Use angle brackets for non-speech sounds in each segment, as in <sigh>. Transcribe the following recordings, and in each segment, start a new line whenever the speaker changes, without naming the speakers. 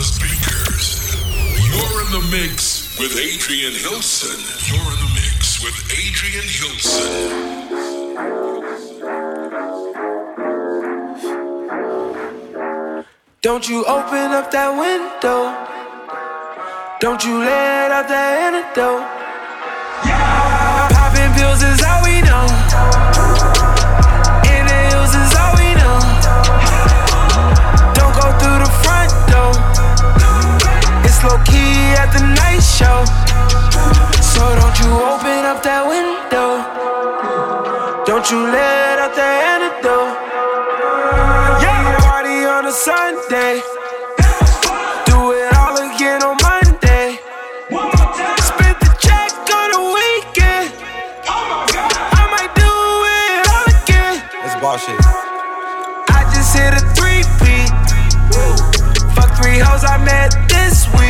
the speakers. You're in the mix with Adrian Hilson. You're in the mix with Adrian Hilson.
Don't you open up that window. Don't you let out that antidote. Yeah. Popping pills is all we know. It's low key at the night show. So don't you open up that window. Don't you let out that antidote. Yeah, party on a Sunday. Do it all again on Monday. Spent the check on the weekend. I might do it all again.
That's bullshit.
I just hit a three peat. Fuck three hoes I met this week.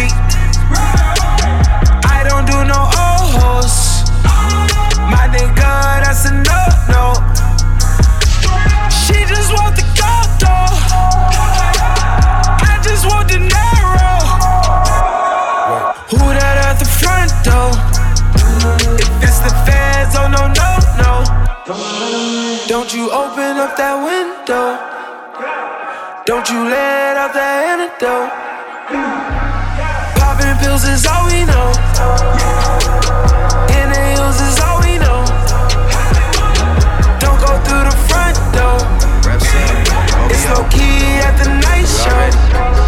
Don't you open up that window. Don't you let out that antidote. Popping pills is all we know. Inhales is all we know. Don't go through the front door. It's low key at the night show.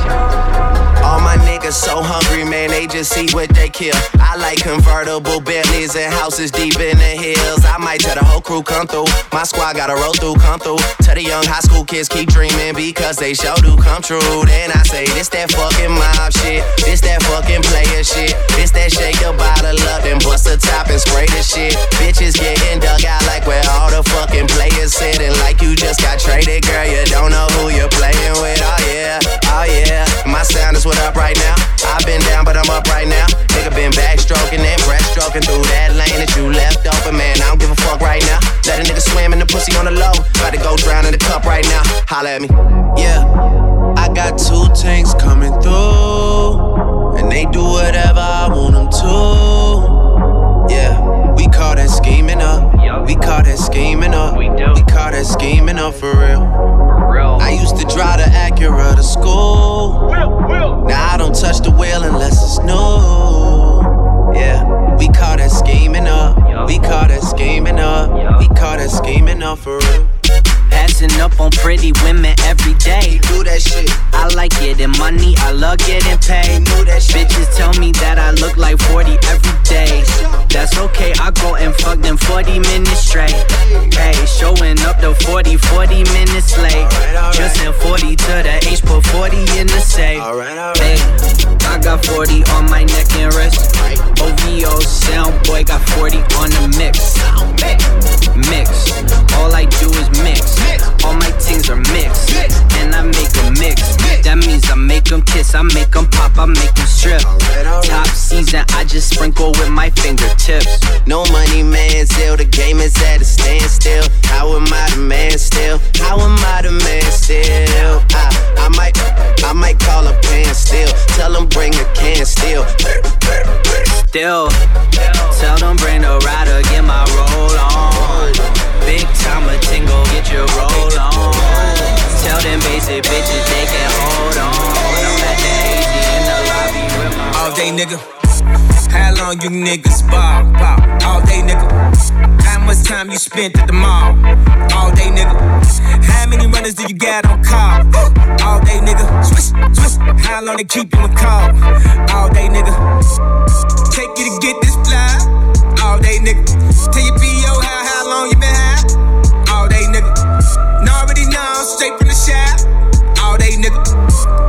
So hungry, man, they just see what they kill. I like convertible Bentleys and houses deep in the hills. I might tell the whole crew come through. My squad gotta roll through, come through. Tell the young high school kids keep dreaming because they sure do come true. Then I say, this that fucking mob shit. This that fucking player shit. This that shake the bottle up, then bust the top and spray the shit. Bitches getting dug out like where all the fucking players sitting. Like you just got traded, girl. You don't know who you're playing with. Oh yeah, oh yeah. My sound is what up right now. I've been down, but I'm up right now. Nigga been backstroking and breaststroking through that lane that you left open, man. I don't give a fuck right now. Let a nigga swim in the pussy on the low. About to go drown in the cup right now. Holla at me. Yeah, I got two tanks coming through, and they do whatever I want them to. Yeah, we call that scheming up. We call that scheming up. We call that scheming up for real. I used to drive the Acura to school. Now I don't touch the wheel unless it's new. Yeah, we call that scheming up. We call that scheming up. We call that scheming up for real.
Passing up on pretty women every day.
Do that shit.
I like getting money, I love getting paid.
Do that shit.
Bitches tell me that I look like 40 every day. That's okay, I go and fuck them 40 minutes straight. Hey, showing up the 40, 40 minutes late.
Alright, alright.
Just send 40 to the H, put 40 in the safe.
Alright, alright.
Hey, I got 40 on my neck and wrist. OVO sound boy got 40 on the mix. Mix. All I do is mix. All my things are mixed. And I make them mix. That means I make them kiss. I make them pop. I make them strip. Top season, I just sprinkle with my fingertips.
No money, man, still the game is at a standstill. How am I the man still? How am I the man still? I, I might, I might call a pan still. Tell them bring a can still.
Still, tell them bring the rider, get my roll on. Big time a tingle, get your roll on. Tell them basic bitches they can hold on. I'm at the AZ in the lobby with my
All day, nigga. How long you niggas ball? ball? All day, nigga. How much time you spent at the mall? All day, nigga. How many runners do you got on call? All day, nigga. Swish, swish. How long they keep you in call? All day, nigga. Take you to get this fly. All day, nigga. Tell your PO how, how long you been high? All day, nigga. Know already know, straight from the shop. All day, nigga.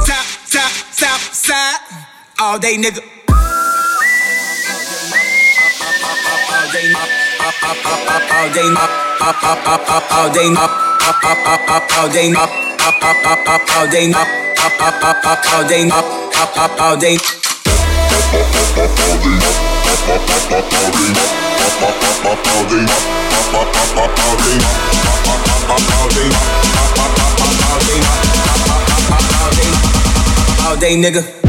Top, top, top, side. All day, nigga. All day, all day, all day, all day, All day, all day, all day, all day, all day, all day, all day. All day, nigga.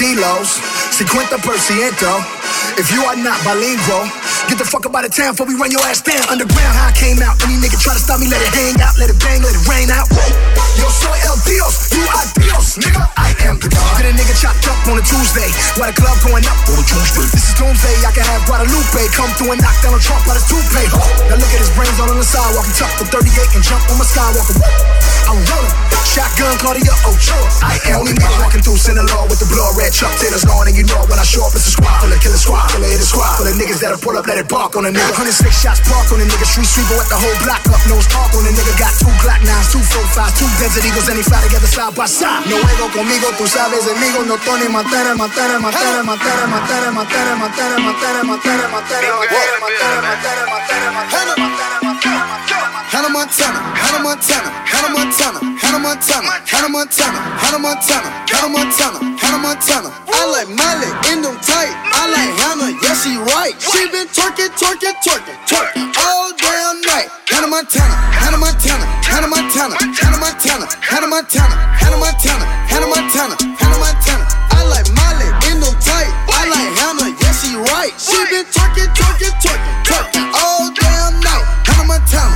Kilos, 50%. If you are not bilingual, get the fuck up out of town before we run your ass down. Underground, how I came out. Any nigga try to stop me, let it hang out, let it bang, let it rain out. Whoa. Yo soy el Dios, you are Dios, nigga. I am the God. Get a nigga chopped up on a Tuesday, while the club going up on a Tuesday. This is doomsday, I can have Guadalupe come through and knock down a Trump while it's toupee. Now look at his brains all on the sidewalk, he tucked the 38 and jump on my skywalker. I'm rolling, shotgun Claudia Ochoa. I am only nigga walking through Sinaloa with the blood red Chuck Taylor's on, and you know when I show up, it's a squad full of killer squad, full of hit squad, full of niggas that'll pull up, let it bark on a nigga. 106 shots park on a nigga, street sweeper with the whole block up, nose talk on a nigga. Got two Glock 9s, two 45s, two Desert Eagles, and they fly together side by side. No ego conmigo, tú sabes, amigo, no Tony, matar, matar, matar, matar, matar, matar, matar, matar, matar, matar, matar, matar, matar, matar, matar, Hannah Montana, Hannah Montana, Hannah Montana, Hannah Montana, Hannah Montana, Hannah Montana, Hannah Montana, Hannah Montana. I like Miley in them tight. I like Hannah, yeah she right. She been twerking, twerking, twerking, twerking all damn night. Hannah Montana, Hannah Montana, Hannah Montana, Hannah Montana, Hannah Montana, Hannah Montana, Hannah Montana, Hannah Montana. I like Miley in them tight. I like Hannah, yeah she right. She been twerking, twerking, twerking, twerking all damn night. Hannah Montana,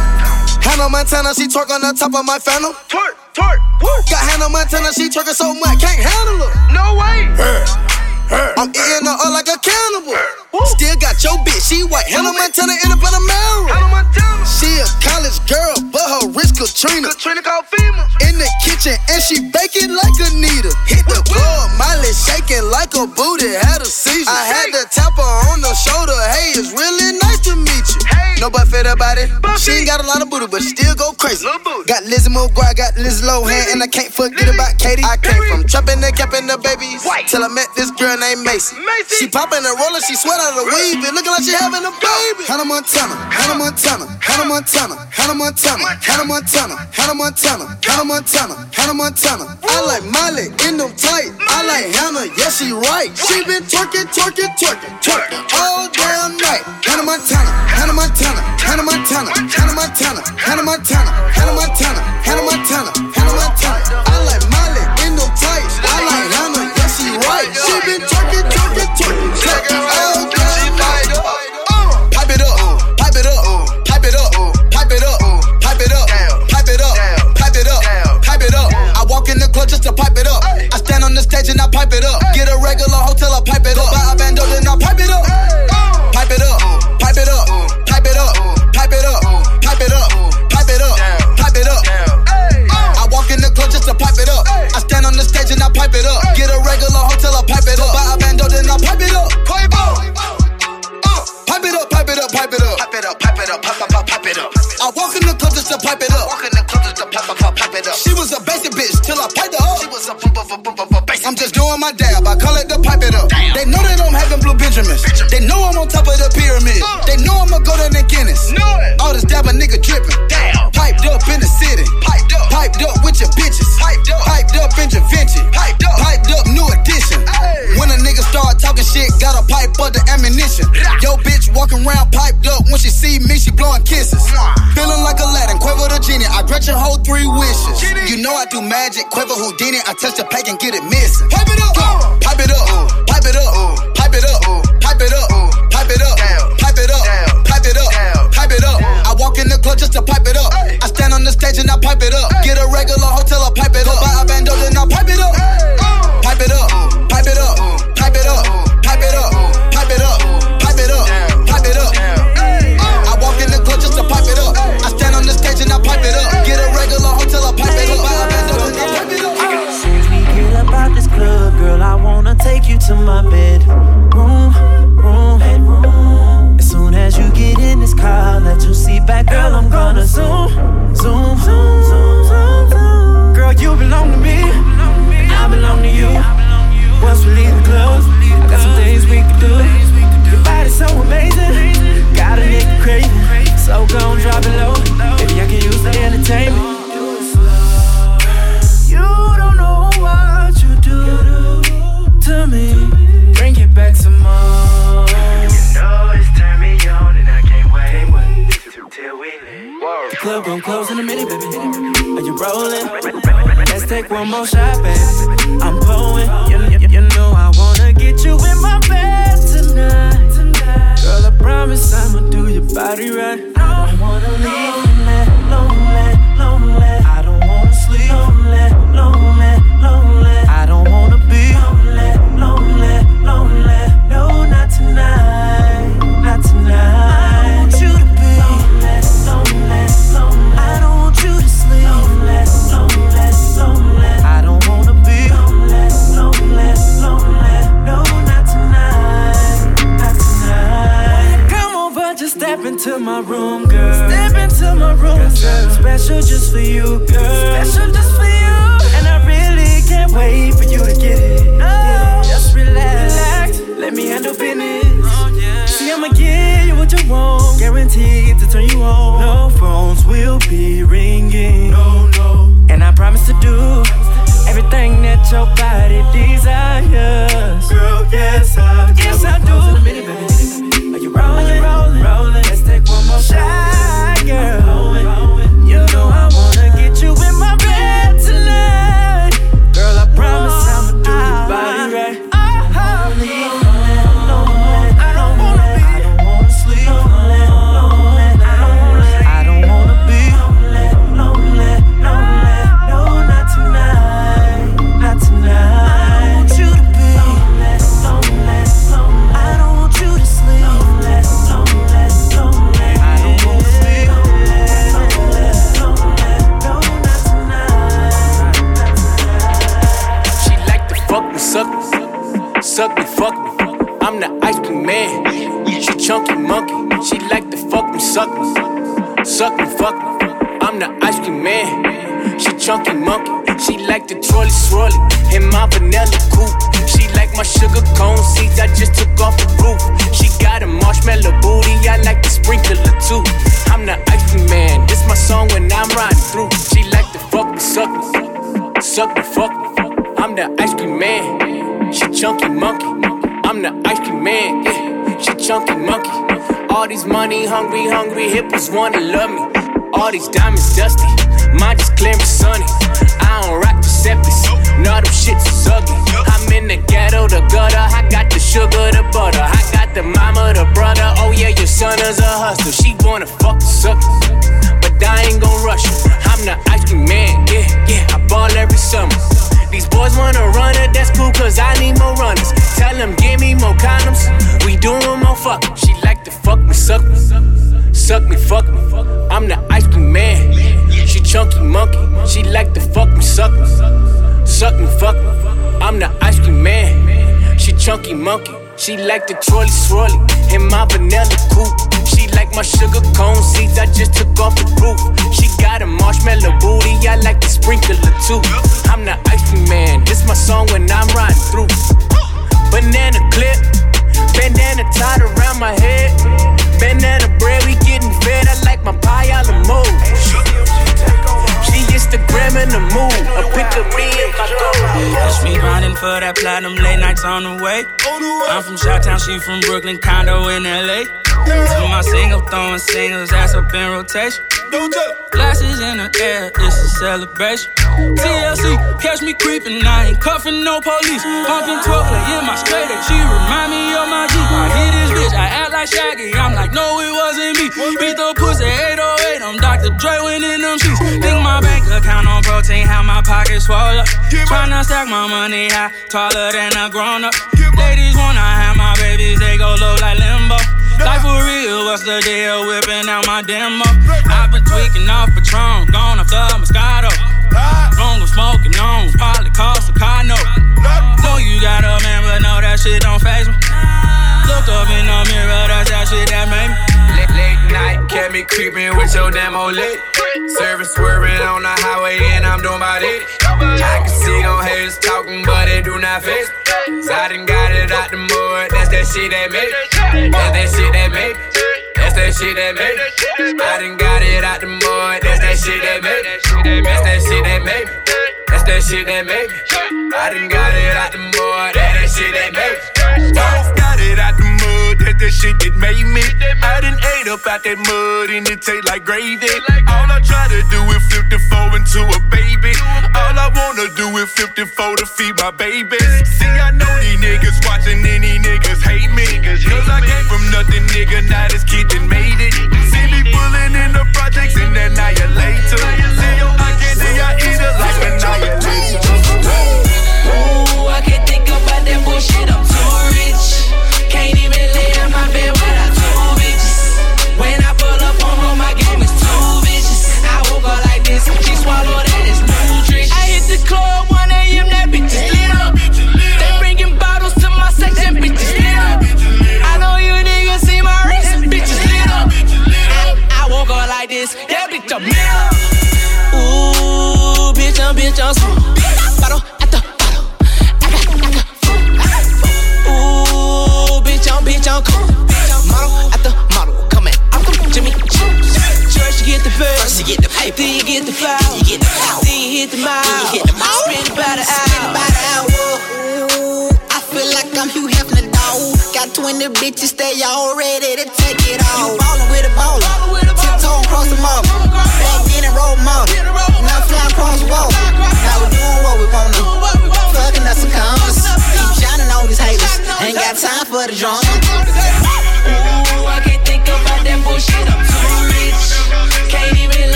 Hannah Montana, she twerk on the top of my phantom. Twerk, twerk, twerk. Got Hannah Montana, she twerking so much, can't handle her. No way. I'm eating her up like a cannibal. Still got your bitch, she white. Hannah Montana in a Panamera. She a college girl, but her wrist Katrina. Katrina called FEMA. In the kitchen, and she baking like a needle. Hit the club, Miley shaking like a booty, had a seizure. I had to tap her on the shoulder. Hey, it's really nice to meet you. No butt fit about it. She ain't got a lot of booty, but she still go crazy. Got Lizzie McGuire, got Liz Lohan, and I can't forget about Katie. I came from trapping the cap and the babies till I met this girl named Macy. She popping and rolling, she sweat out of the weave, looking like she having a baby. Hannah Montana, Hannah Montana, Hannah Montana, Hannah Montana, Hannah Montana, Hannah Montana, Hannah Montana, Hannah Montana. I like Miley in them tight. I like Hannah, yeah she right. She been twerking, twerking, twerking, twerking all damn night. Hannah Montana, Hannah Montana, Hannah Montana, Hannah Montana, Hannah Montana, Hannah Montana, Hannah Montana, Hannah Montana. Stand on the stage and I pipe it up. Get a regular hotel, I pipe it up. Buy a bando, then I pipe it up. Pipe it up, pipe it up, pipe it up, pipe it up, pipe it up, pipe it up, pipe it up. I walk in the club just to pipe it up. I stand on the stage and I pipe it up. I'm just doing my dab, I call it the pipe it up.
Damn.
They know that I'm having blue Benjamins.
Benjamin.
They know I'm on top of the pyramid.
Uh.
They know I'ma go to Guinness.
Know it.
All this dab a nigga dripping.
Damn.
Piped up in the city.
Piped up.
Piped up with your bitches.
Piped up.
Piped up in Da
Piped up.
Piped talking shit, gotta pipe up the ammunition. Yo, bitch walking around piped up. When she see me, she blowing kisses. Feeling like Aladdin, Quavo the genie. I grant your whole three wishes. You know I do magic, Quavo Houdini. I touch the plate and get it missing. Pipe it up,
Uh.
pipe it up, pipe it up, pipe it up, pipe it up, pipe it up, pipe it up, pipe it up, pipe it up. I walk in the club just to pipe it up. I stand on the stage and I pipe it up. Get a regular hotel, I pipe it up. Buy a
monkey. She like the trolley swirly in my vanilla coupe. She like my sugar cone seeds, I just took off the roof. She got a marshmallow booty, I like the sprinkler too. I'm the icy man, this my song when I'm riding through. Banana clip, bandana tied around my head. Banana bread, we getting fed. I like my pie a la mode. She Instagram in the mood, a pick of me and my gold.
That's me grinding for that platinum late nights on the way. I'm from Shot she from Brooklyn, condo in LA. To my single, throwing singles, ass up in rotation. Glasses in the air, it's a celebration. TLC, catch me creeping, I ain't cuffing no police. Pumping 12 play in my straight X, she remind me of my G. I hit this bitch, I act like Shaggy, I'm like, no, it wasn't me. Beat the pussy 808, I'm Dr. Dre winning them sheets. Think my bank account on protein, how my pockets swell up. Tryna stack my money high, taller than a grown up. Ladies wanna have my babies, they go low like limbo. Life for real, what's the deal? Whipping out my demo. I've been tweaking off Patron, gone off the Moscato. Long of smoking on, probably cost a car note. Know you got a man, but no, that shit don't phase me. Look up in the mirror, that's that shit that made me.
Late, night, kept me creeping with your old lit. Service swerving on the highway, and I'm doing about it. I can see them haters talking, but they do not me. So I done got it out the mud, that's that shit that made me. That's that shit that made me. That's that shit that made me. I done got it out the mud, that's that shit that made me. That's that shit that made me. That's that shit that made me. I done got it out the mud, that's that shit that made me.
Got it out the mud, that shit that made me. I done ate up out that mud and it taste like gravy. All I try to do is flip the four into a baby. All I wanna do is 54 to feed my babies. See, I know these niggas watching and these niggas hate me. Cause I came from nothing, nigga, now this kid done made it. See me pulling in the projects and annihilator.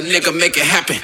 Nigga make it happen.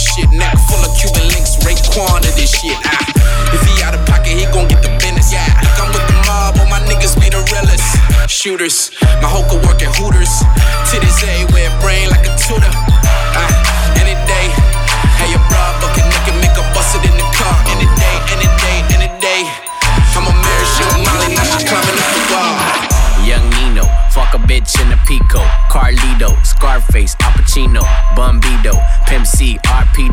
This shit. Neck full of Cuban links, Raekwon of this shit. Ah, if he out of pocket, he gon' get the business. Yeah, I'm with the mob, all my niggas be the realest. Shooters, my hoe could work at Hooters. Titties everywhere, brain like a tutor. Ah, any day. Hey, your bra bucket naked, make a bust it in the car. Any day, any day, any day. I'm a shit with Molly, now she climbing up the wall.
Young Nino, fuck a bitch in a Pico. Carlito, Scarface, Al Pacino, Bumbido, Pimp C,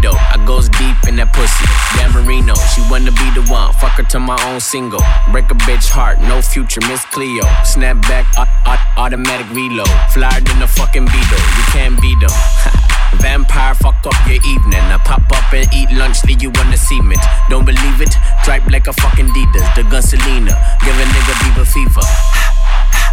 I goes deep in that pussy. Dan Marino, she wanna be the one. Fuck her to my own single. Break a bitch heart, no future, Miss Cleo. Snap back, au- au- automatic reload. Flyer than a fucking Beetle, you can't beat them. <laughs> Vampire, fuck up your evening. I pop up and eat lunch, leave you on the cement. Don't believe it? Stripe like a fucking Adidas. The gun Selena, give a nigga Bieber fever. <laughs>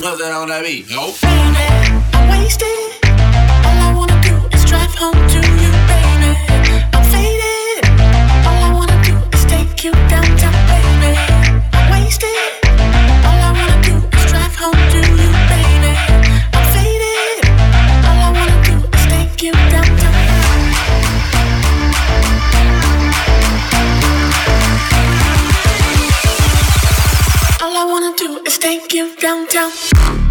Nothing on that beat. Nope.
I'm wasted. All I wanna do is drive home to you, baby. I'm faded. All I wanna do is take you downtown, baby. I'm wasted.
Take you downtown.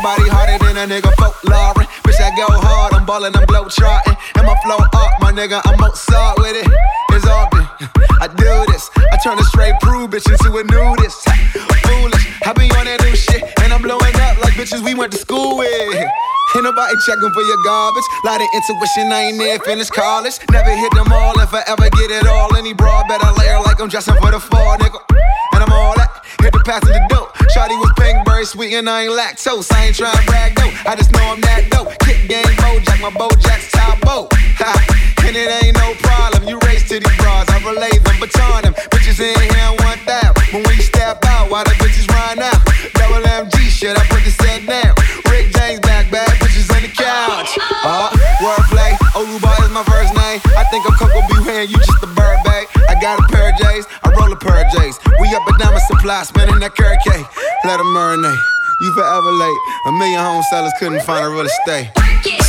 Nobody harder than a nigga folklore. Bitch, I go hard, I'm ballin', I'm glow trotting. And my flow up, my nigga, I'm Mozart with it. It's often I do this. I turn a straight prude bitch into a nudist. Foolish, I be on that new shit. And I'm blowing up like bitches we went to school with. Ain't nobody checking for your garbage. Lot of intuition, I ain't near finished college. Never hit them all if I ever get it all. Any broad better layer like I'm dressing for the fall, nigga. And I'm all that. Hit the pass of the dope. Shawty was pink, very sweet, and I ain't lactose. I ain't trying to brag though. I just know I'm that dope. Kick game, Bojack, my Bojack's top boat. Ha. And it ain't no problem. You race to these bras, I relay them, baton them. Bitches in here want that. But when you step out, why the bitches run out? Double MG shit, I put the set down. Rick James back, bad bitches on the couch. Uh, wordplay. Oluba is my first name. I think I'm Coco B. you just a bird bag. Got a pair of J's, I roll a pair of J's. We up down my supply, spinning that carrot cake. Let them marinate. You forever late. A million home sellers couldn't find a real estate.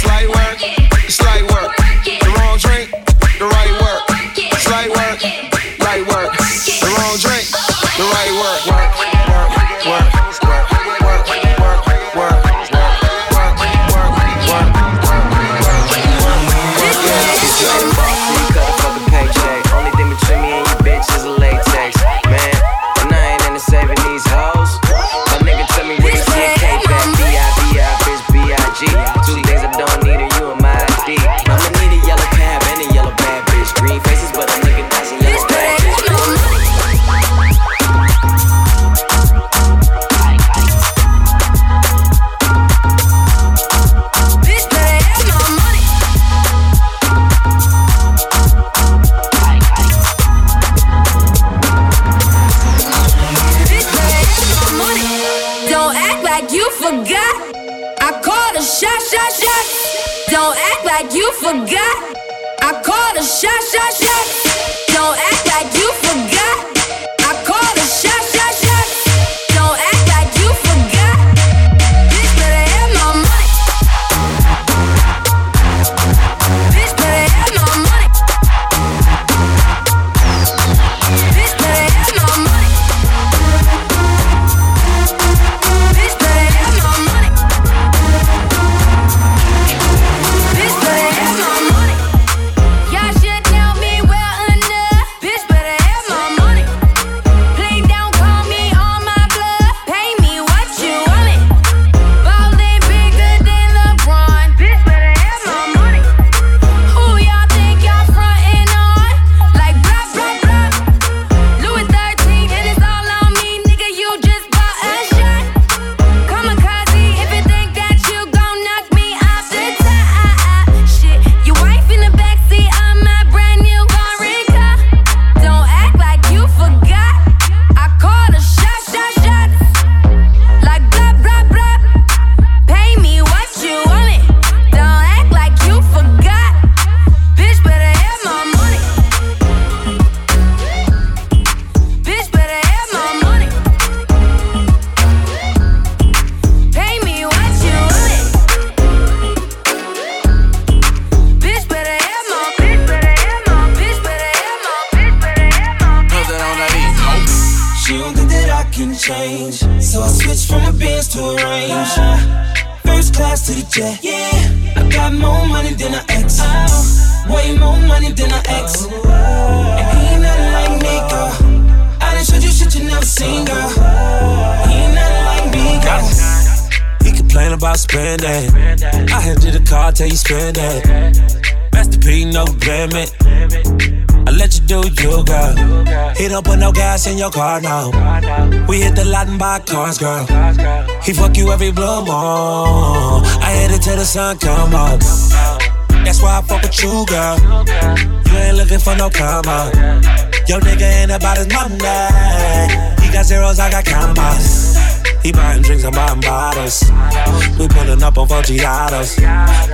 Slight work, slight work. The wrong drink, the right work. Slight work, right work. The wrong drink, the right work,
like you forgot. I called a shot, shot, shot. Don't act like you forgot. I called a shot, shot, shot.
About spending. I handed the car, tell you spend it. Master P, no limit. I let you do you, girl. He don't put no gas in your car, now. We hit the lot and buy cars, girl. He fuck you every blue moon. I hit it till the sun come up. That's why I fuck with you, girl. You ain't looking for no karma. Yo, nigga ain't about his money. He got zeros, I got commas. He buying drinks, I'm buying bottles. We pulling up on four Giados.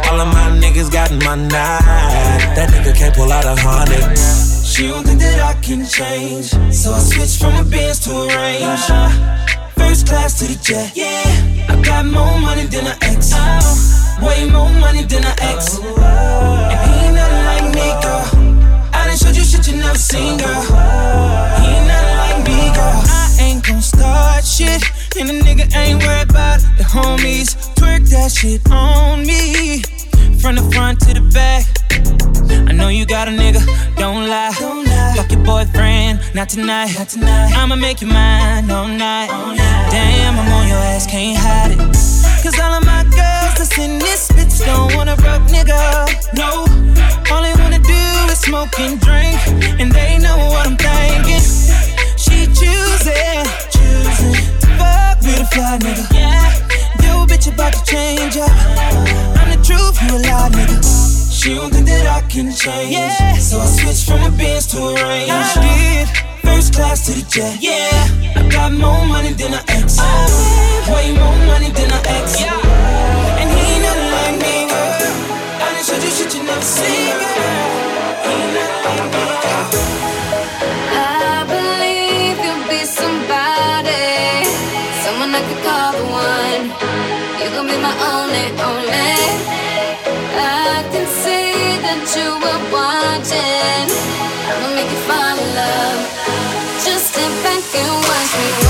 All of my niggas got money. That nigga can't pull out a hundred.
She don't think that I can change. So I switched from a Benz to a Range. First class to the jet. Yeah, I got more money than an ex. Oh. Way more money than an ex. Oh, and he ain't nothing like me, girl. I done showed you shit you never seen, girl. He ain't nothing like me, girl. I ain't gon' start shit. And the nigga ain't worried about the homies. Twerk that shit on me. From the front to the back. I know you got a nigga, don't lie. Don't lie. Fuck your boyfriend, not tonight. not tonight. I'ma make you mine all night. all night. Damn, I'm on your ass, can't hide it. Cause all of my girls that's in this bitch don't want a broke nigga. No, all they wanna do is smoke and drink. And they know what I'm thinking. She choosing, choosing fuck with a fly nigga. Yeah, yo, bitch about to change up. I'm the truth, you a lie, nigga. She don't think that I can change. Yeah. So I switched from a Benz to a Range. I did. First class to the jet. Yeah. I got more money than an ex. Way more money than an ex. Yeah. And he ain't nothing like me, girl. I done showed you shit you never seen, girl. He ain't nothing like me, girl.
Only, only. I can see that you were watching. I'ma make you fall in love. Just sit back and watch
me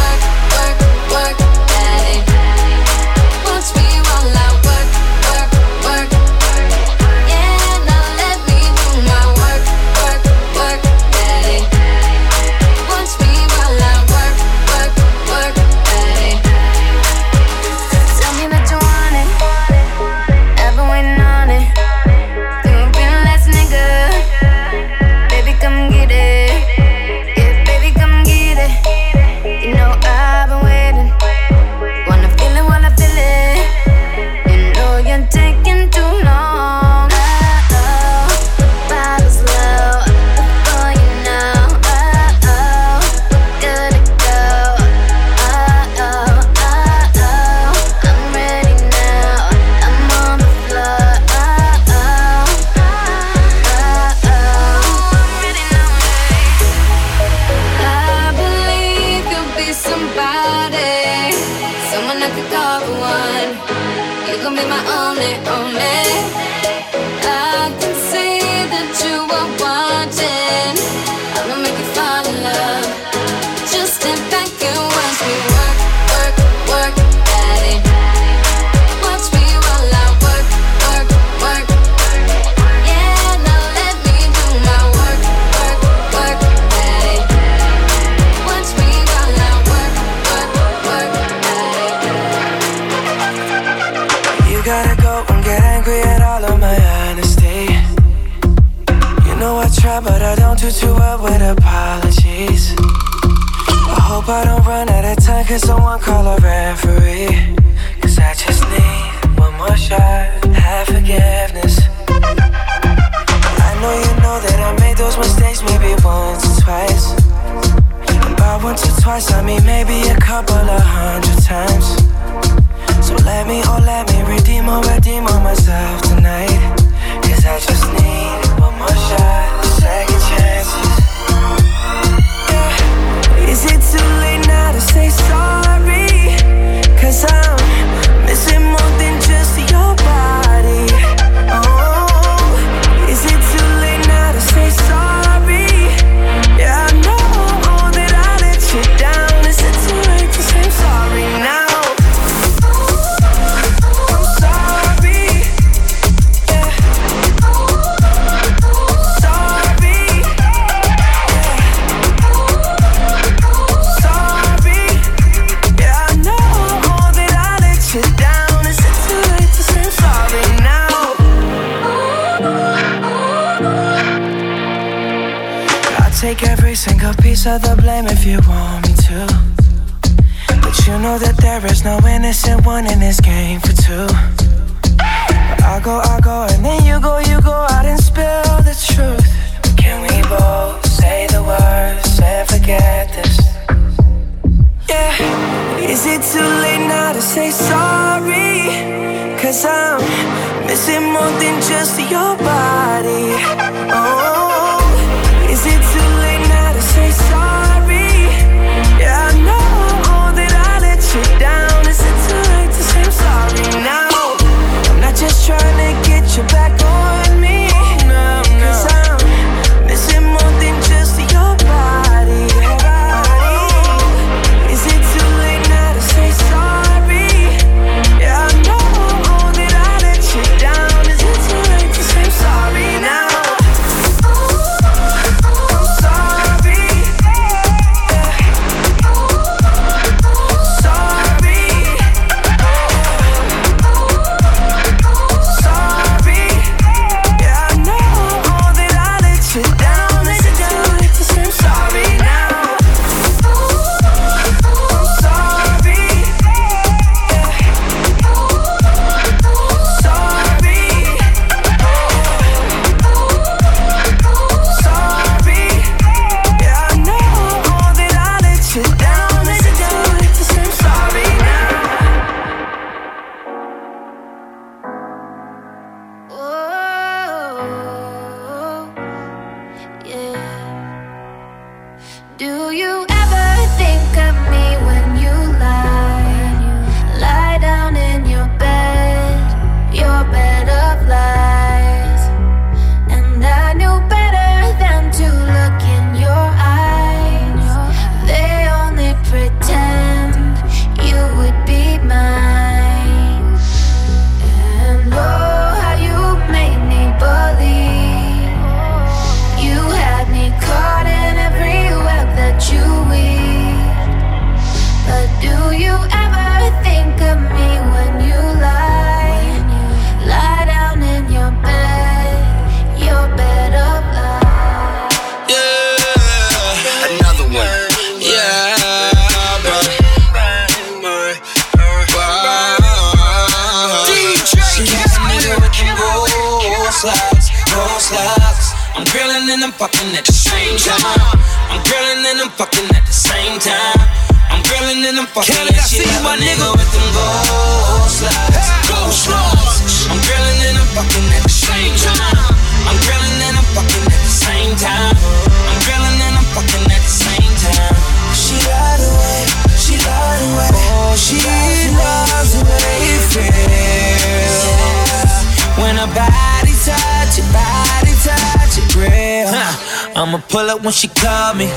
pull up when she call me.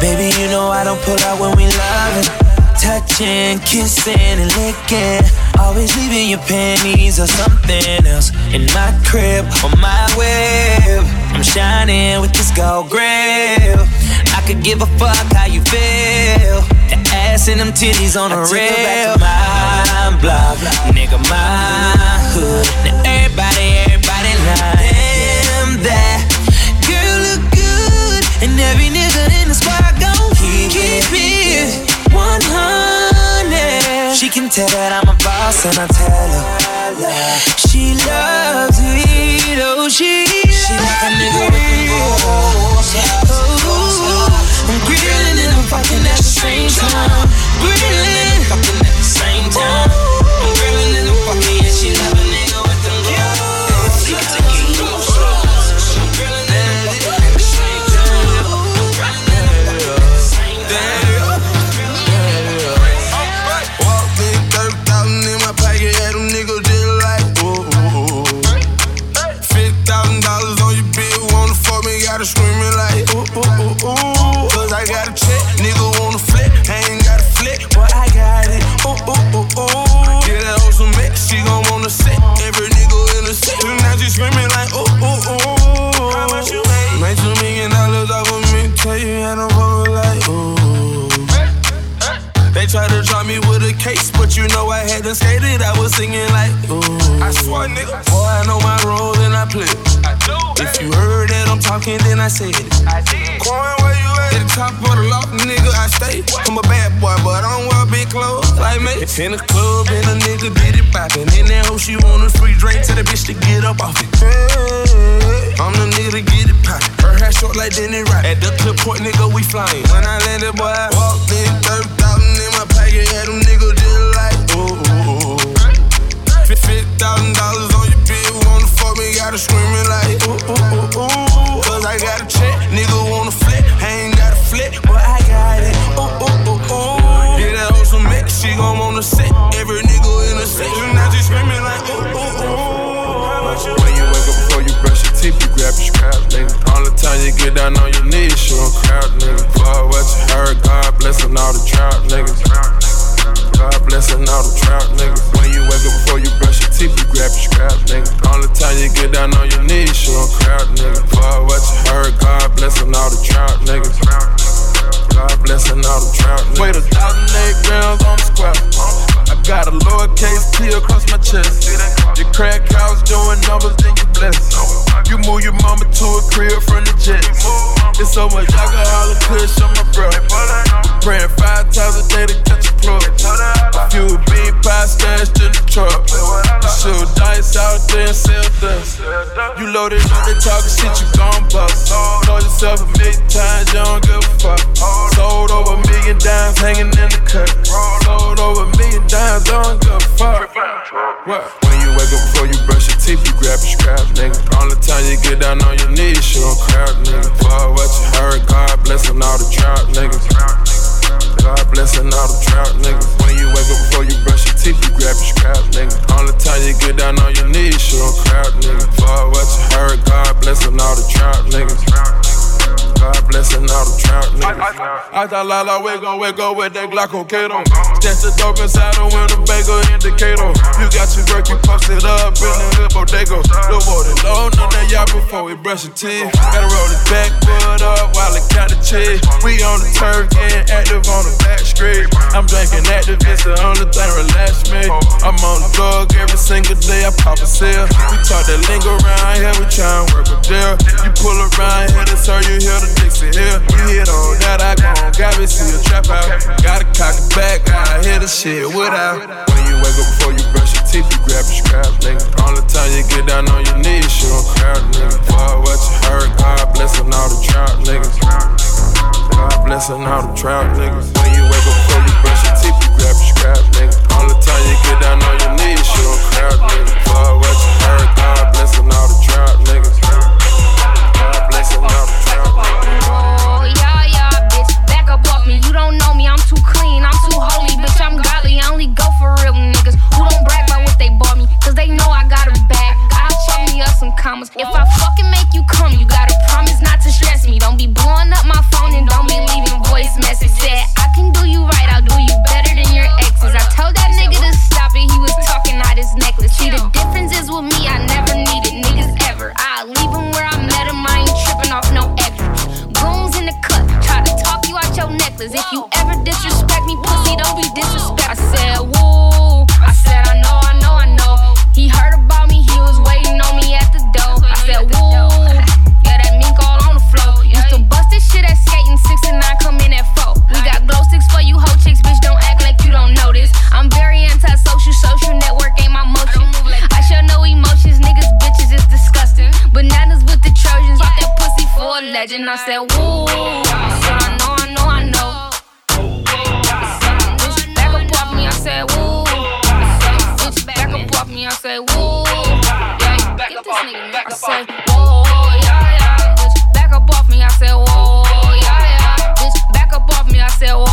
Baby, you know I don't pull out when we loving. Touching, kissing, and licking. Always leaving your panties or something else in my crib on my web. I'm shining with this gold grill. I could give a fuck how you feel. The ass and them titties on
a
rail.
Back to
my block, nigga, my hood. Now everybody Every nigga in the squad gon' keep, keep it 100. She can tell that I'm a boss and I tell her. She loves it, oh she She like a nigga with the balls. Oh, I'm grillin' and I'm fucking at the same time. Grillin', fucking at the same time.
singing like, ooh. I swear, nigga. Boy, I know my role and I play.
I do.
If you heard that I'm talking, then I said it.
I did.
Coin, where you at? At the top of the loft, nigga, I stay. I'm a bad boy, but I don't wear big clothes like me. In the club, and a nigga did it poppin'. In that hoe, she want a free drink. Tell the bitch to get up off it. I'm the nigga to get it poppin'. Her hair short like Denny Rock. At the clip point, nigga, we flyin'. When I landed, boy, I walked in, 30,000 in my pocket. Had yeah, them niggas just like, ooh. Thousand dollars on your bill, wanna fuck me, gotta screamin' like ooh ooh ooh ooh. Cause I got a check, nigga wanna flip, I ain't got a flip, but I got it. Ooh ooh ooh ooh. Get that hoe some mix, she gon' wanna sit. Every nigga in the section, now she screamin' like ooh ooh ooh.
When you wake up before you brush your teeth, you grab your scrap, nigga. All the time you get down on your knees, show a crowd, nigga. Fuck what you heard, God blessin' all the trap niggas. God blessin' all the trap niggas. When you wake up before you brush your teeth, you grab your scrap, nigga. All the time you get down on your knees, show a crowd, nigga. Fuck what you heard, God blessin' all the trap niggas. God blessin' all the trap niggas.
Wait a thousand eight grams on the square. I got a lowercase T across my chest. Your crack house doing numbers, then you bless. You move your mama to a crib from the jets. It's so much alcohol and kush on my bro. Praying five times a day to catch a plug. A few bean pie stashed in the truck. You shoot dice out there and sell dust. You loaded up, they talking shit, you gon' bust. Told yourself a million times, you don't give a fuck. Sold over a million dimes hanging in the cut. Sold over a million dimes, don't give a fuck. What?
When you wake up before you brush your teeth, you grab your scrap, nigga. All the time you get down on your knees, show a crowd, nigga. Fuck what you heard, God blessin' all the trap niggas. God blessin' all the trap niggas. When you wake up before you brush your teeth, you grab your scrap, nigga. The time you get down on your knees, show a crowd, nigga. Fuck what you heard, God blessin' all the trap niggas.
I thought Lala, wake up with that Glockocato. Stash the dope inside the bagel indicator. You got your work, you post it up in the hood bodega. More than low, none that y'all before we brush your teeth. Gotta roll back backwood up while it count the cheese. We on the turf, getting active on the back street. I'm drinking active, it's the only thing relax me. I'm on the drug every single day, I pop a sale. We talk that lingo around here, we try and work a deal. You pull around here, that's how you hear the Dixie Hill. You hit on that, I gon' got me, see a trap out. Gotta cock it back, I hear the shit without.
When you wake up before you brush your teeth, you grab your scrap, nigga. All the time you get down on your knees, show a crowd, nigga. Fuck what you heard, God blessin' all the trap niggas. God blessin' all the trap niggas. When you wake up before you brush your teeth, you grab your scrap, nigga. All the time you get down on your knees, show a crowd, nigga. Fuck what you heard, God blessin' all the trap niggas.
Commas. If I fucking make you come, you gotta promise not to stress me. Don't be blowing up my for a. I said, woo. Said, I know, I know, I know. Bitch, back up off me, I said, woo. Bitch, back up off me, I said, woo. Yeah, yeah, yeah. Bitch, back up off me, I said, whoa, yeah, yeah. Bitch, back up off me, I said, whoa,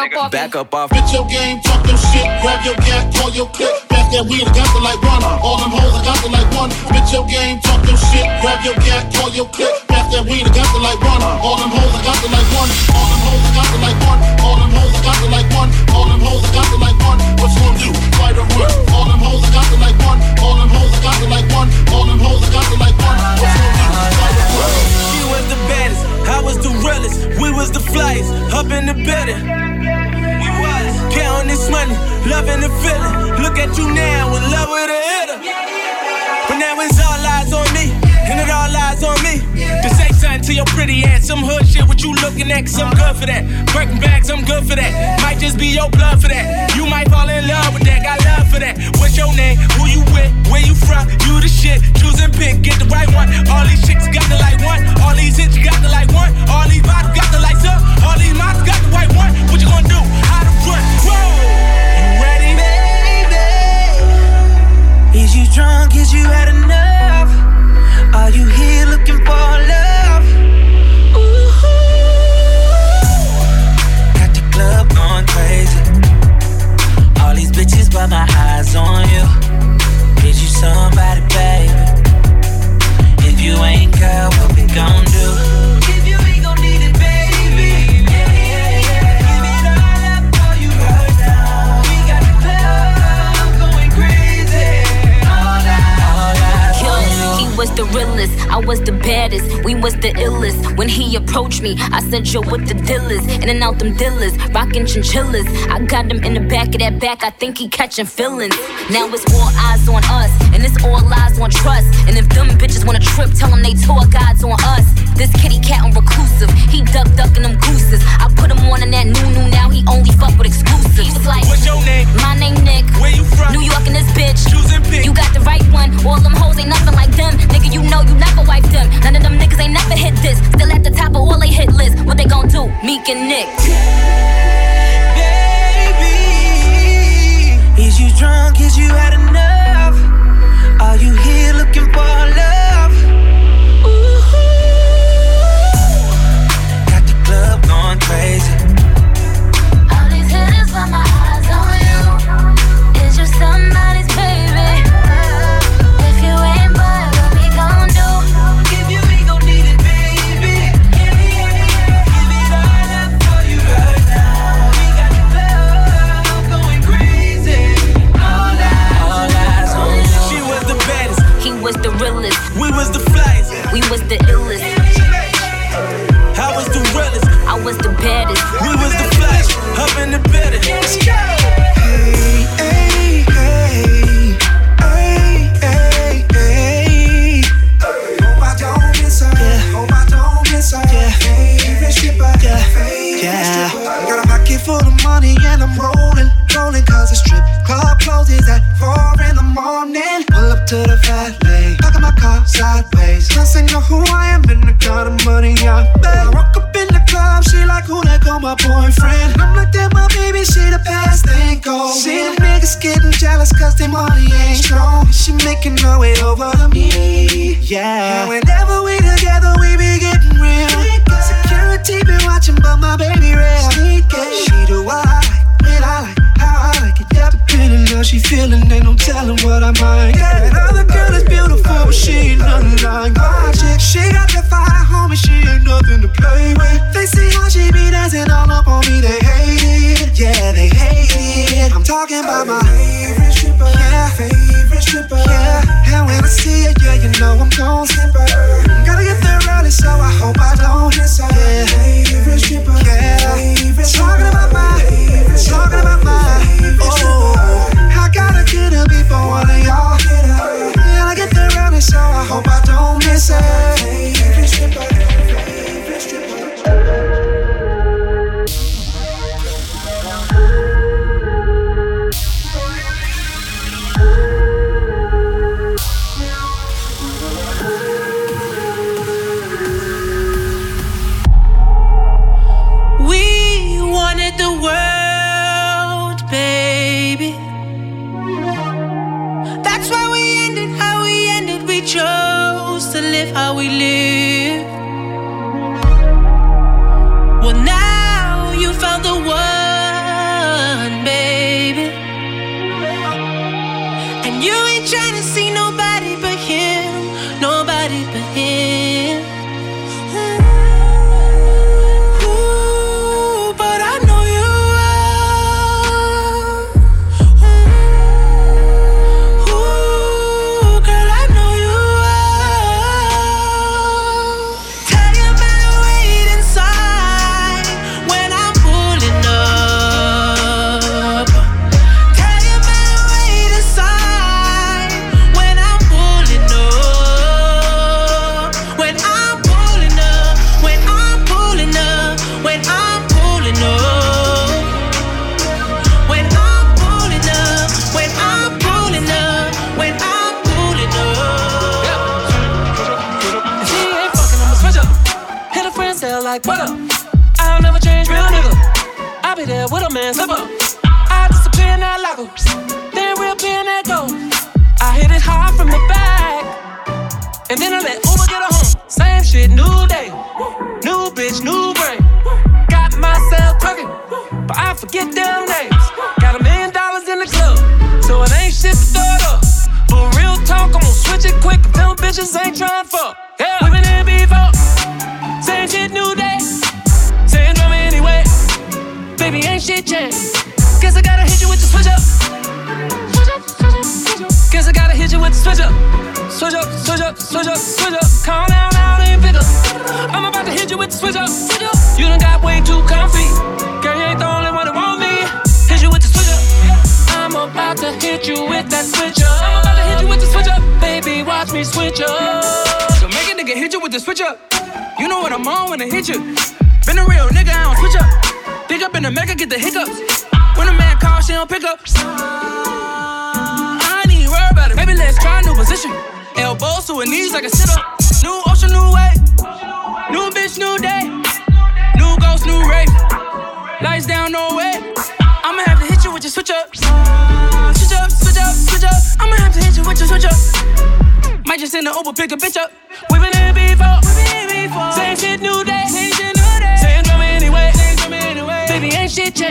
up off. Back up off. Bitch,
your game, talk your shit, grab your gat, call your clip. Back that weed, I got to like one. All them hoes, I got to like one. Bitch, your game, talk your shit, grab your gat, call your clip. Back that weed, I got to like one. All them hoes, I got to like one. All them hoes, I got to like one. All them hoes, I got to like one. All them hoes, I got to like one. What you gonna do? Fight or run? All them hoes, I got to like one. All them hoes, I got to like one. All them hoes, I got to like umbrellas. We was the flyers, up in the
building. We was counting this money, loving
the feeling. Look at you now, in love with a hitter. But now it's all eyes on me, and it all lies on me. to say to your pretty ass, some hood shit, what you looking at, cause I'm good for that. Breaking bags, I'm good for that. Might just be your blood for that. You might fall in love with that, got love for that. What's your name? Who you with? Where you from? You the shit. Choose and pick, get the right one. All these chicks got the like one. All these hits got the like one. All these bottles got the lights up. All these models got the white one. What you gonna do? How to run? Whoa! You ready?
Baby, Is you drunk? Is you had enough? Are you here looking for love? But my eyes on you. Is you somebody, baby? If you ain't, girl, what we gon' do? The
illest. When he approached me, I said, Yo, what the deal is? In and out them dealers, rockin' chinchillas. I got him in the back of that back, I think he catching feelings. Now it's all eyes on us, and it's all lies on trust. And if them bitches wanna trip, tell them they tour guides on us. This kitty cat on reclusive, he duck ducking them gooses. I put him on in that new new, now he only fuck with exclusives. He was like,
What's your name?
My name Nick.
Where you from?
New York and this bitch.
Choose and pick.
You got the right one. All them hoes ain't nothing like them. Nigga, you know you never wipe them. None of them niggas ain't never hit this. Still at the top of all they hit list. What they gon' do? Meek and Nick.
Is you drunk? Is you had enough? Are you here looking for love?
Money I. Rock up in the club, she like who that call my boyfriend. I'm like that, my baby, she the best thing go. See the niggas getting jealous 'cause their money ain't strong. She making her way over to me. Yeah. And whenever we together, we be getting real. Security be watching, but my baby real. She do what I like, when I like, how she feeling, ain't no telling what I might get. Another girl is beautiful, but she ain't nothing like my chick. She got that fire, homie, she ain't nothing to play with. They see how she be dancing all up on me, they hate it. Yeah, they hate it. I'm talking about my favorite stripper. Yeah, favorite stripper. Yeah, and when I see it, yeah, you know I'm gon' skip her. Gotta get there early, so I hope I don't miss her. Yeah, favorite stripper. Yeah, talking about my, talking about my. Oh, her one of y'all. Yeah, I get there early, so I hope I don't miss her.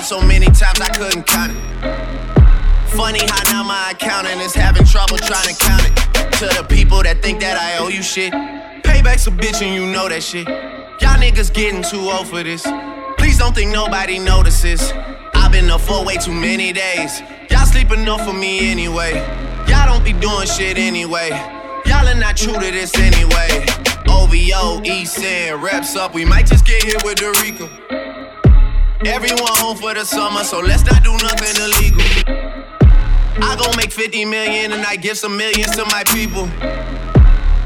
out so
many times I couldn't count it. Funny how now my accountant is having trouble trying to count it. To the people that think that I owe you shit. Payback's a bitch and you know that shit. Y'all niggas getting too old for this. Please don't think nobody notices. I've been up for way too many days. Y'all sleep enough for me anyway. Y'all don't be doing shit anyway. Y'all are not true to this anyway. OVO, East End, reps up. We might just get hit with Dorico. Rico. Mm-hmm. Everyone home for the summer, so let's not do nothing illegal. I gon' make 50 million and I give some millions to my people.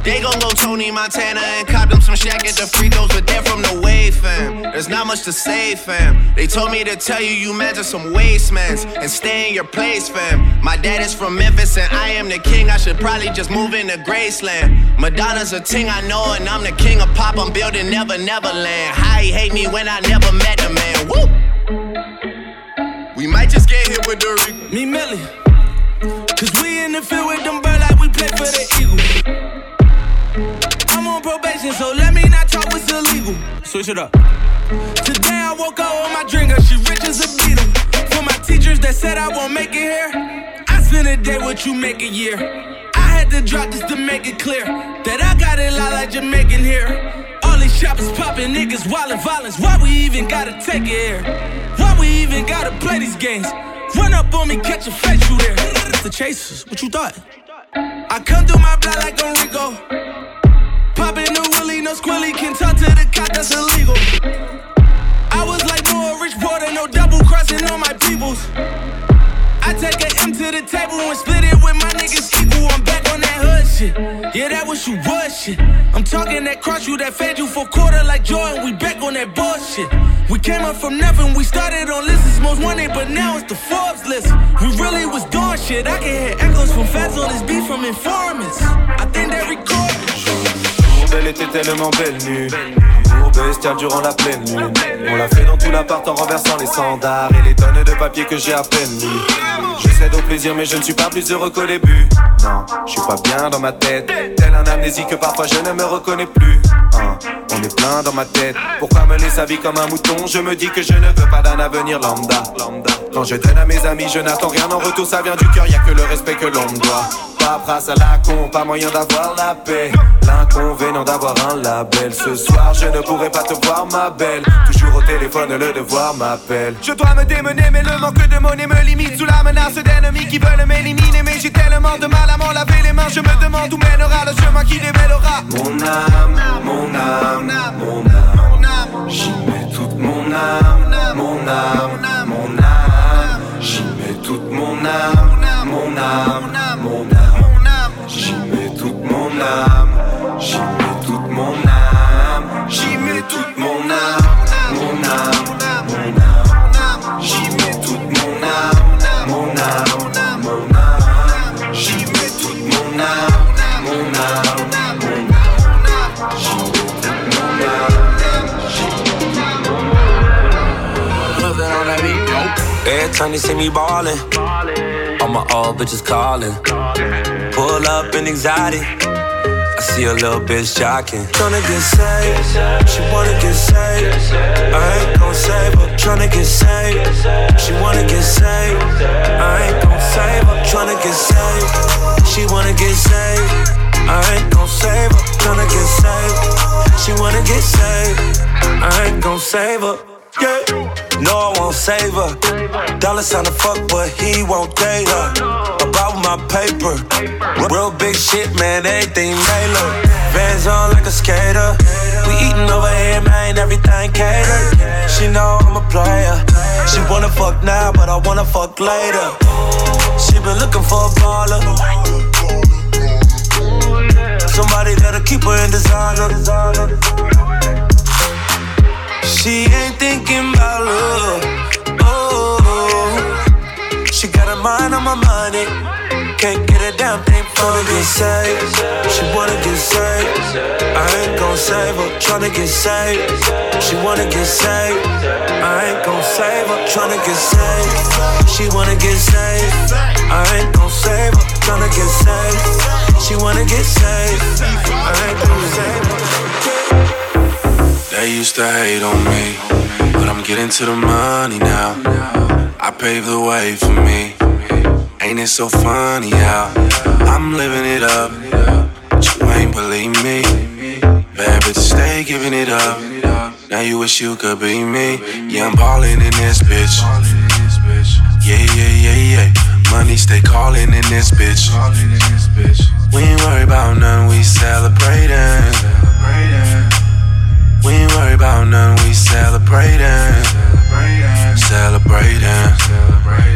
They gon' go Tony Montana and cop them some shack at the free throws, but they're from the wave, fam. There's not much to say, fam. They told me to tell you you measure some wastemans and stay in your place, fam. My dad is from Memphis and I am the king. I should probably just move into Graceland. Madonna's a ting I know, and I'm the king of pop. I'm building Never Neverland. How he hate me when I never met a man. Woo! We might just get hit with the.
Me Millie. Cause we in the field with them bird like we play for so let me not talk what's illegal. Switch it up. Today I woke up with my drinker, she rich as a beetle. For my teachers that said I won't make it here, I spend a day what you make a year. I had to drop this to make it clear that I got it lot like Jamaican here. All these shoppers popping niggas, wildin' violence. Why we even gotta take it here? Why we even gotta play these games? Run up on me, catch a face, you there. It's the chasers, what you thought? I come through my blood like. Popping the willy, no squilly, can talk to the cop, that's illegal. I was like no Rich Porter, no double crossing on my peoples. I take an M to the table and split it with my niggas equal. I'm back on that hood shit. Yeah, that was you was shit. I'm talking that cross you that fed you for quarter like Jordan. We back on that bullshit. We came up from nothing. We started on lists most wanted, but now it's the Forbes list. We really was doing shit. I can hear echoes from feds on this beat from informants. I think they record
elle était tellement belle nue. Bestial durant la pleine lune. On l'a fait dans tout l'appart en renversant les standards et les tonnes de papier que j'ai à peine mis. Je cède au plaisir, mais je ne suis pas plus heureux qu'au début. Non, je suis pas bien dans ma tête. Tel un amnésie que parfois je ne me reconnais plus. Hein, on est plein dans ma tête. Pourquoi mener sa vie comme un mouton? Je me dis que je ne veux pas d'un avenir lambda. Quand je donne à mes amis, je n'attends rien en retour, ça vient du cœur, y a que le respect que l'on doit. Paperasse à la con, pas moyen d'avoir la paix. L'inconvénient d'avoir un label. Ce soir, je ne pourrai pas te voir, ma belle. Toujours au téléphone, le devoir m'appelle. Je dois me démener, mais le manque de monnaie me limite sous la menace d'ennemis qui veulent m'éliminer. Mais j'ai tellement de mal à m'en laver les mains. Je me demande où mènera le chemin qui démêlera. Mon âme, mon âme, mon âme. J'y mets toute mon âme, mon âme, mon âme. J'y mets toute mon âme, mon âme, mon âme âme, j'y mets toute mon âme, j'y mets toute mon âme, mon âme, mon âme, j'y mets toute mon âme, mon âme, mon âme, j'y mets toute mon âme, mon âme, mon mon
Every time they see me ballin', all my old bitches callin'. Pull up in anxiety see a little bitch jocking. Tryna get saved, she wanna get saved. I ain't gon' save her. Tryna get saved, she wanna get saved. I ain't gon' save her. Tryna get saved, she wanna get saved. I ain't gon' save her. Tryna get saved, she wanna get saved. I ain't gon' save her. Yeah. No, I won't save her. Dollar sign to fuck, but he won't date her about my paper. Real big shit, man, everything Taylor. Vans on like a skater. We eating over here, man, everything catered. She know I'm a player. She wanna fuck now, but I wanna fuck later. She been looking for a baller. Somebody that'll keep her in designer. She ain't thinking about love mind on my money. Can't get a damn thing for to get. She wanna get saved. I ain't gon' save her. Tryna get saved. She wanna get saved. I ain't gon' save her. Tryna get saved. She wanna get saved. I ain't gon' save her. Tryna get saved. She wanna get saved. I ain't gon' save her.
They used to hate on me, but I'm getting to the money now. Paved the way for me. Ain't it so funny how I'm living it up? But you ain't believe me. Bad bitches stay giving it up. Now you wish you could be me. Yeah, I'm ballin' in this bitch. Yeah, yeah, yeah, yeah. Money stay calling in this bitch. We ain't worried about none, we celebrating. We ain't worried about none, we celebrating,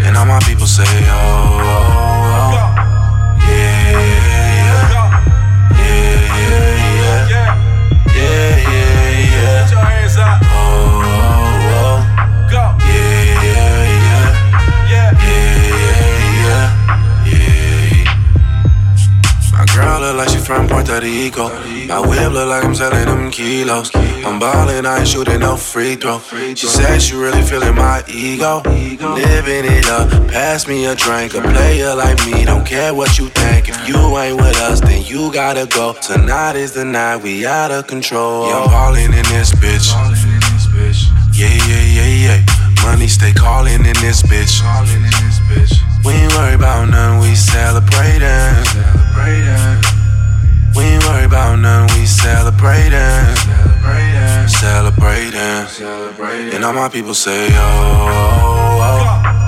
and all my people say, oh, oh, oh. yeah, yeah, yeah, yeah, yeah, yeah, yeah, yeah. Girl look like she from
Puerto Rico. My whip look like I'm selling them kilos. I'm ballin', I ain't shooting no free throw. She said she really feeling my ego. Living it up, pass me a drink. A player like me, don't care what you think. If you ain't with us, then you gotta go. Tonight is the night, we out of control. Yeah, I'm ballin' in this bitch. Yeah, yeah, yeah, yeah. Money stay callin' in this bitch. We ain't worry about none, we celebrating. We ain't worry about none, we celebrating. Celebrating. And all my people say, oh, oh, oh.